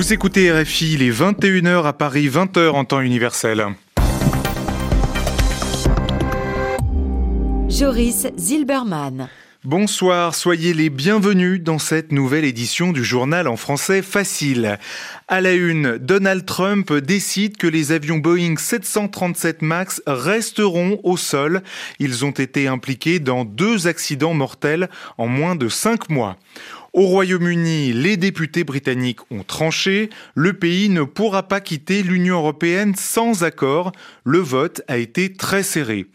Vous écoutez RFI, les 21h à Paris, 20h en temps universel. Joris Zilberman. Bonsoir, soyez les bienvenus dans cette nouvelle édition du journal en français facile. À la une, Donald Trump décide que les avions Boeing 737 MAX resteront au sol. Ils ont été impliqués dans deux accidents mortels en moins de cinq mois. Au Royaume-Uni, les députés britanniques ont tranché. Le pays ne pourra pas quitter l'Union européenne sans accord. Le vote a été très serré.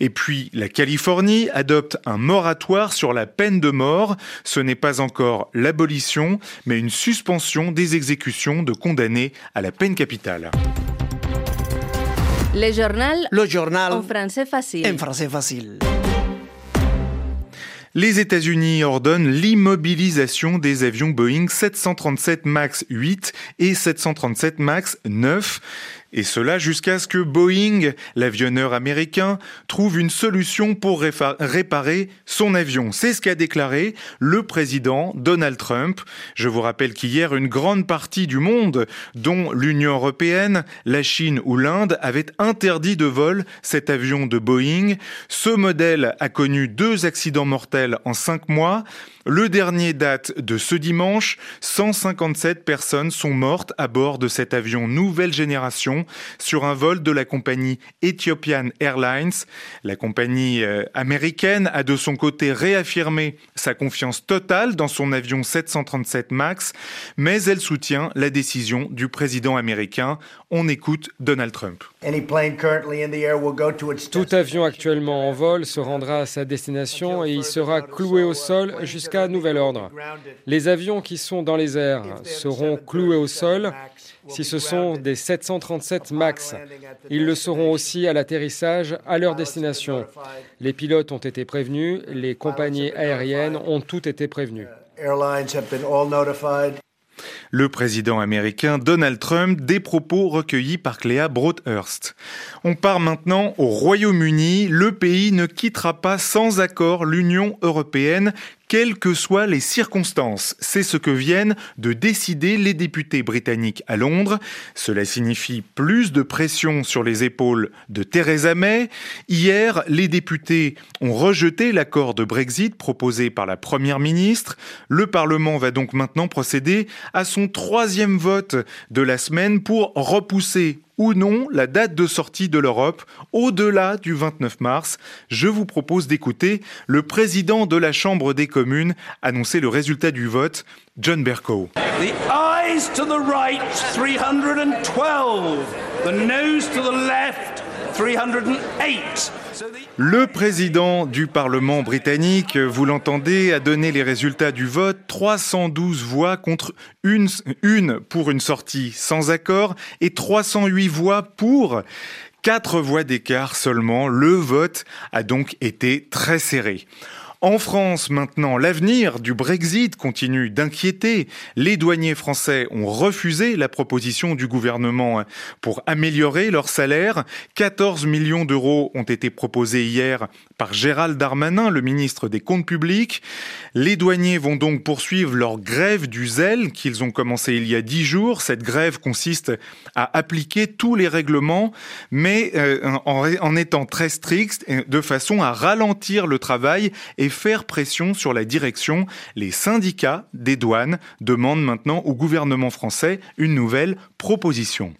Et puis, la Californie adopte un moratoire sur la peine de mort. Ce n'est pas encore l'abolition, mais une suspension des exécutions de condamnés à la peine capitale. Le journal, Le journal en français facile. en français facile. Les États-Unis ordonnent l'immobilisation des avions Boeing 737 MAX 8 et 737 MAX 9. Et cela jusqu'à ce que Boeing, l'avionneur américain, trouve une solution pour réparer son avion. C'est ce qu'a déclaré le président Donald Trump. Je vous rappelle qu'hier, une grande partie du monde, dont l'Union européenne, la Chine ou l'Inde, avait interdit de vol cet avion de Boeing. Ce modèle a connu deux accidents mortels en cinq mois. Le dernier date de ce dimanche. 157 personnes sont mortes à bord de cet avion nouvelle génération sur un vol de la compagnie Ethiopian Airlines. La compagnie euh, américaine a de son côté réaffirmé sa confiance totale dans son avion 737 MAX, mais elle soutient la décision du président américain. On écoute Donald Trump. Tout avion actuellement en vol se rendra à sa destination et il sera cloué au sol jusqu'à nouvel ordre. Les avions qui sont dans les airs seront cloués au sol si ce sont des 737 MAX. Ils le seront aussi à l'atterrissage à leur destination. Les pilotes ont été prévenus, les compagnies aériennes ont toutes été prévenues. Le président américain Donald Trump, des propos recueillis par Cléa Broadhurst. On part maintenant au Royaume-Uni. Le pays ne quittera pas sans accord l'Union européenne quelles que soient les circonstances. C'est ce que viennent de décider les députés britanniques à Londres. Cela signifie plus de pression sur les épaules de Theresa May. Hier, les députés ont rejeté l'accord de Brexit proposé par la Première ministre. Le Parlement va donc maintenant procéder à son troisième vote de la semaine pour repousser ou non la date de sortie de l'Europe au-delà du 29 mars. Je vous propose d'écouter le président de la Chambre des communes annoncer le résultat du vote, John Bercow. The eyes to the right, 312. The nose to the left, 308. Le président du Parlement britannique, vous l'entendez, a donné les résultats du vote. 312 voix contre une, pour une sortie sans accord et 308 voix pour. Quatre voix d'écart seulement. Le vote a donc été très serré. En France, maintenant, l'avenir du Brexit continue d'inquiéter. Les douaniers français ont refusé la proposition du gouvernement pour améliorer leur salaire. 14 millions d'euros ont été proposés hier par Gérald Darmanin, le ministre des Comptes publics. Les douaniers vont donc poursuivre leur grève du zèle qu'ils ont commencé il y a dix jours. Cette grève consiste à appliquer tous les règlements, mais euh, en étant très strict, de façon à ralentir le travail et faire pression sur la direction. Les syndicats des douanes demandent maintenant au gouvernement français une nouvelle proposition.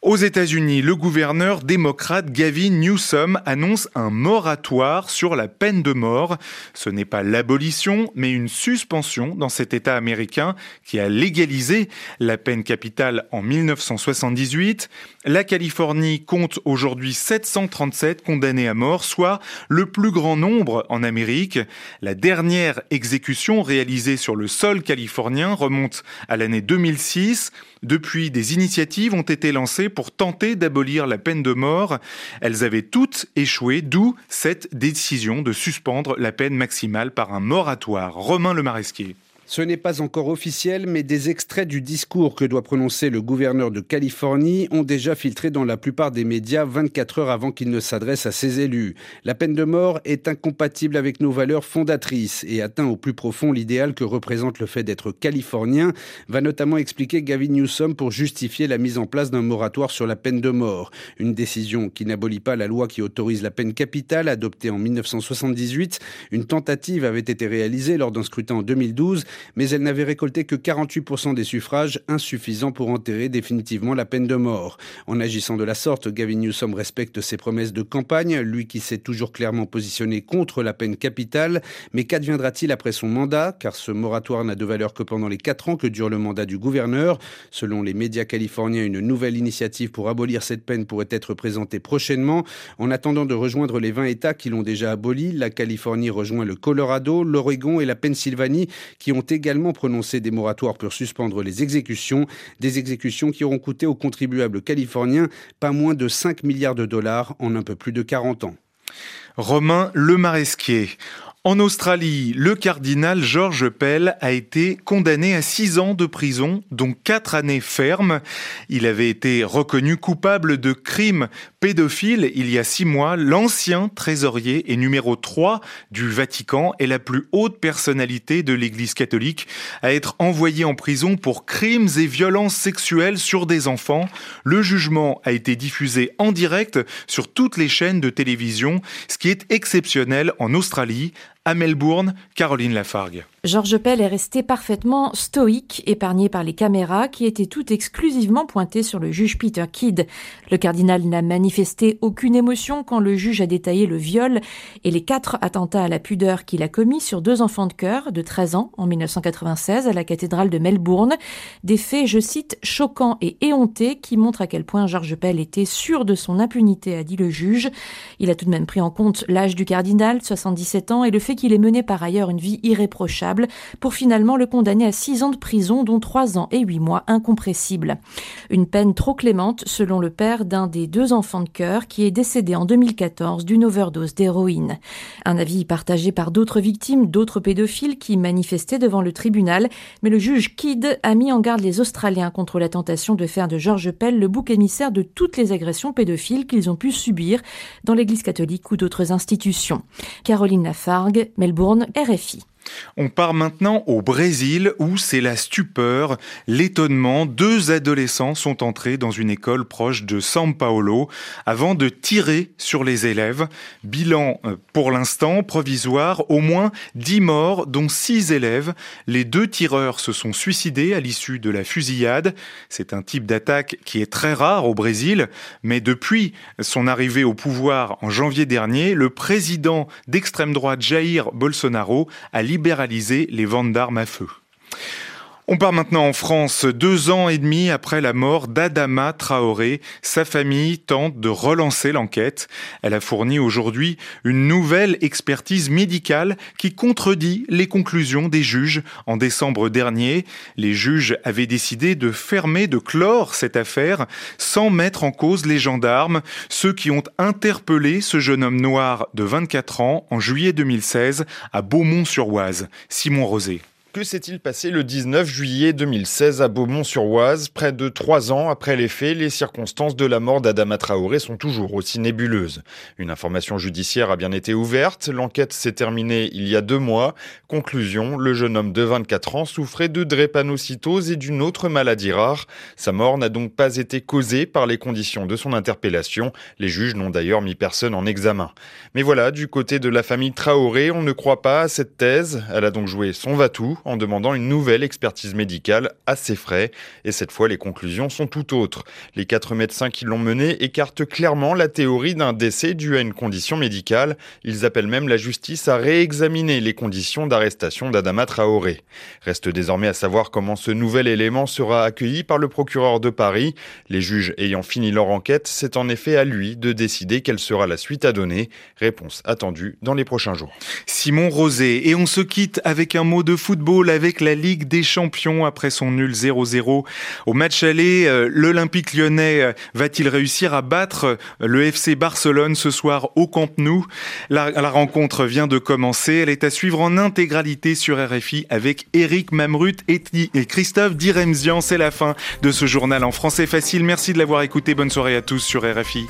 Aux États-Unis, le gouverneur démocrate Gavin Newsom annonce un moratoire sur la peine de mort. Ce n'est pas l'abolition, mais une suspension dans cet État américain qui a légalisé la peine capitale en 1978. La Californie compte aujourd'hui 737 condamnés à mort, soit le plus grand nombre en Amérique. La dernière exécution réalisée sur le sol californien remonte à l'année 2006. Depuis, des initiatives ont été lancées pour tenter d'abolir la peine de mort. Elles avaient toutes échoué, d'où cette décision de suspendre la peine maximale par un moratoire. Romain Le Maresquier. Ce n'est pas encore officiel, mais des extraits du discours que doit prononcer le gouverneur de Californie ont déjà filtré dans la plupart des médias 24 heures avant qu'il ne s'adresse à ses élus. La peine de mort est incompatible avec nos valeurs fondatrices et atteint au plus profond l'idéal que représente le fait d'être californien, va notamment expliquer Gavin Newsom pour justifier la mise en place d'un moratoire sur la peine de mort. Une décision qui n'abolit pas la loi qui autorise la peine capitale adoptée en 1978. Une tentative avait été réalisée lors d'un scrutin en 2012 mais elle n'avait récolté que 48% des suffrages, insuffisants pour enterrer définitivement la peine de mort. En agissant de la sorte, Gavin Newsom respecte ses promesses de campagne, lui qui s'est toujours clairement positionné contre la peine capitale. Mais qu'adviendra-t-il après son mandat? Car ce moratoire n'a de valeur que pendant les 4 ans que dure le mandat du gouverneur. Selon les médias californiens, une nouvelle initiative pour abolir cette peine pourrait être présentée prochainement. En attendant de rejoindre les 20 États qui l'ont déjà aboli, la Californie rejoint le Colorado, l'Oregon et la Pennsylvanie qui ont également prononcé des moratoires pour suspendre les exécutions, des exécutions qui auront coûté aux contribuables californiens pas moins de 5 milliards de dollars en un peu plus de 40 ans. Romain Lemaresquier. En Australie, le cardinal George Pell a été condamné à six ans de prison, dont quatre années fermes. Il avait été reconnu coupable de crimes pédophiles il y a six mois. L'ancien trésorier et numéro 3 du Vatican est la plus haute personnalité de l'Église catholique à être envoyé en prison pour crimes et violences sexuelles sur des enfants. Le jugement a été diffusé en direct sur toutes les chaînes de télévision, ce qui est exceptionnel en Australie à Melbourne, Caroline Lafargue. Georges Pell est resté parfaitement stoïque, épargné par les caméras qui étaient toutes exclusivement pointées sur le juge Peter Kidd. Le cardinal n'a manifesté aucune émotion quand le juge a détaillé le viol et les quatre attentats à la pudeur qu'il a commis sur deux enfants de cœur de 13 ans en 1996 à la cathédrale de Melbourne. Des faits, je cite, choquants et éhontés qui montrent à quel point Georges Pell était sûr de son impunité, a dit le juge. Il a tout de même pris en compte l'âge du cardinal, 77 ans, et le fait qu'il ait mené par ailleurs une vie irréprochable pour finalement le condamner à six ans de prison, dont trois ans et huit mois incompressibles. Une peine trop clémente selon le père d'un des deux enfants de cœur qui est décédé en 2014 d'une overdose d'héroïne. Un avis partagé par d'autres victimes, d'autres pédophiles qui manifestaient devant le tribunal, mais le juge Kidd a mis en garde les Australiens contre la tentation de faire de George Pell le bouc émissaire de toutes les agressions pédophiles qu'ils ont pu subir dans l'Église catholique ou d'autres institutions. Caroline Lafargue, Melbourne, RFI. On part maintenant au Brésil où c'est la stupeur, l'étonnement. Deux adolescents sont entrés dans une école proche de São Paulo avant de tirer sur les élèves. Bilan euh, pour l'instant provisoire, au moins dix morts dont six élèves. Les deux tireurs se sont suicidés à l'issue de la fusillade. C'est un type d'attaque qui est très rare au Brésil, mais depuis son arrivée au pouvoir en janvier dernier, le président d'extrême droite Jair Bolsonaro a libéré libéraliser les ventes d'armes à feu. On part maintenant en France, deux ans et demi après la mort d'Adama Traoré. Sa famille tente de relancer l'enquête. Elle a fourni aujourd'hui une nouvelle expertise médicale qui contredit les conclusions des juges. En décembre dernier, les juges avaient décidé de fermer, de clore cette affaire sans mettre en cause les gendarmes, ceux qui ont interpellé ce jeune homme noir de 24 ans en juillet 2016 à Beaumont-sur-Oise. Simon Rosé. Que s'est-il passé le 19 juillet 2016 à Beaumont-sur-Oise Près de trois ans après les faits, les circonstances de la mort d'Adama Traoré sont toujours aussi nébuleuses. Une information judiciaire a bien été ouverte, l'enquête s'est terminée il y a deux mois. Conclusion, le jeune homme de 24 ans souffrait de drépanocytose et d'une autre maladie rare. Sa mort n'a donc pas été causée par les conditions de son interpellation. Les juges n'ont d'ailleurs mis personne en examen. Mais voilà, du côté de la famille Traoré, on ne croit pas à cette thèse. Elle a donc joué son va-tout en demandant une nouvelle expertise médicale à ses frais. Et cette fois, les conclusions sont tout autres. Les quatre médecins qui l'ont menée écartent clairement la théorie d'un décès dû à une condition médicale. Ils appellent même la justice à réexaminer les conditions d'arrestation d'Adama Traoré. Reste désormais à savoir comment ce nouvel élément sera accueilli par le procureur de Paris. Les juges ayant fini leur enquête, c'est en effet à lui de décider quelle sera la suite à donner. Réponse attendue dans les prochains jours. Simon Rosé, et on se quitte avec un mot de football avec la Ligue des Champions après son nul 0-0 au match aller. Euh, L'Olympique lyonnais euh, va-t-il réussir à battre euh, le FC Barcelone ce soir au Camp Nou? La, la rencontre vient de commencer. Elle est à suivre en intégralité sur RFI avec Eric Mamrut et, et Christophe Diremzian. C'est la fin de ce journal en français facile. Merci de l'avoir écouté. Bonne soirée à tous sur RFI.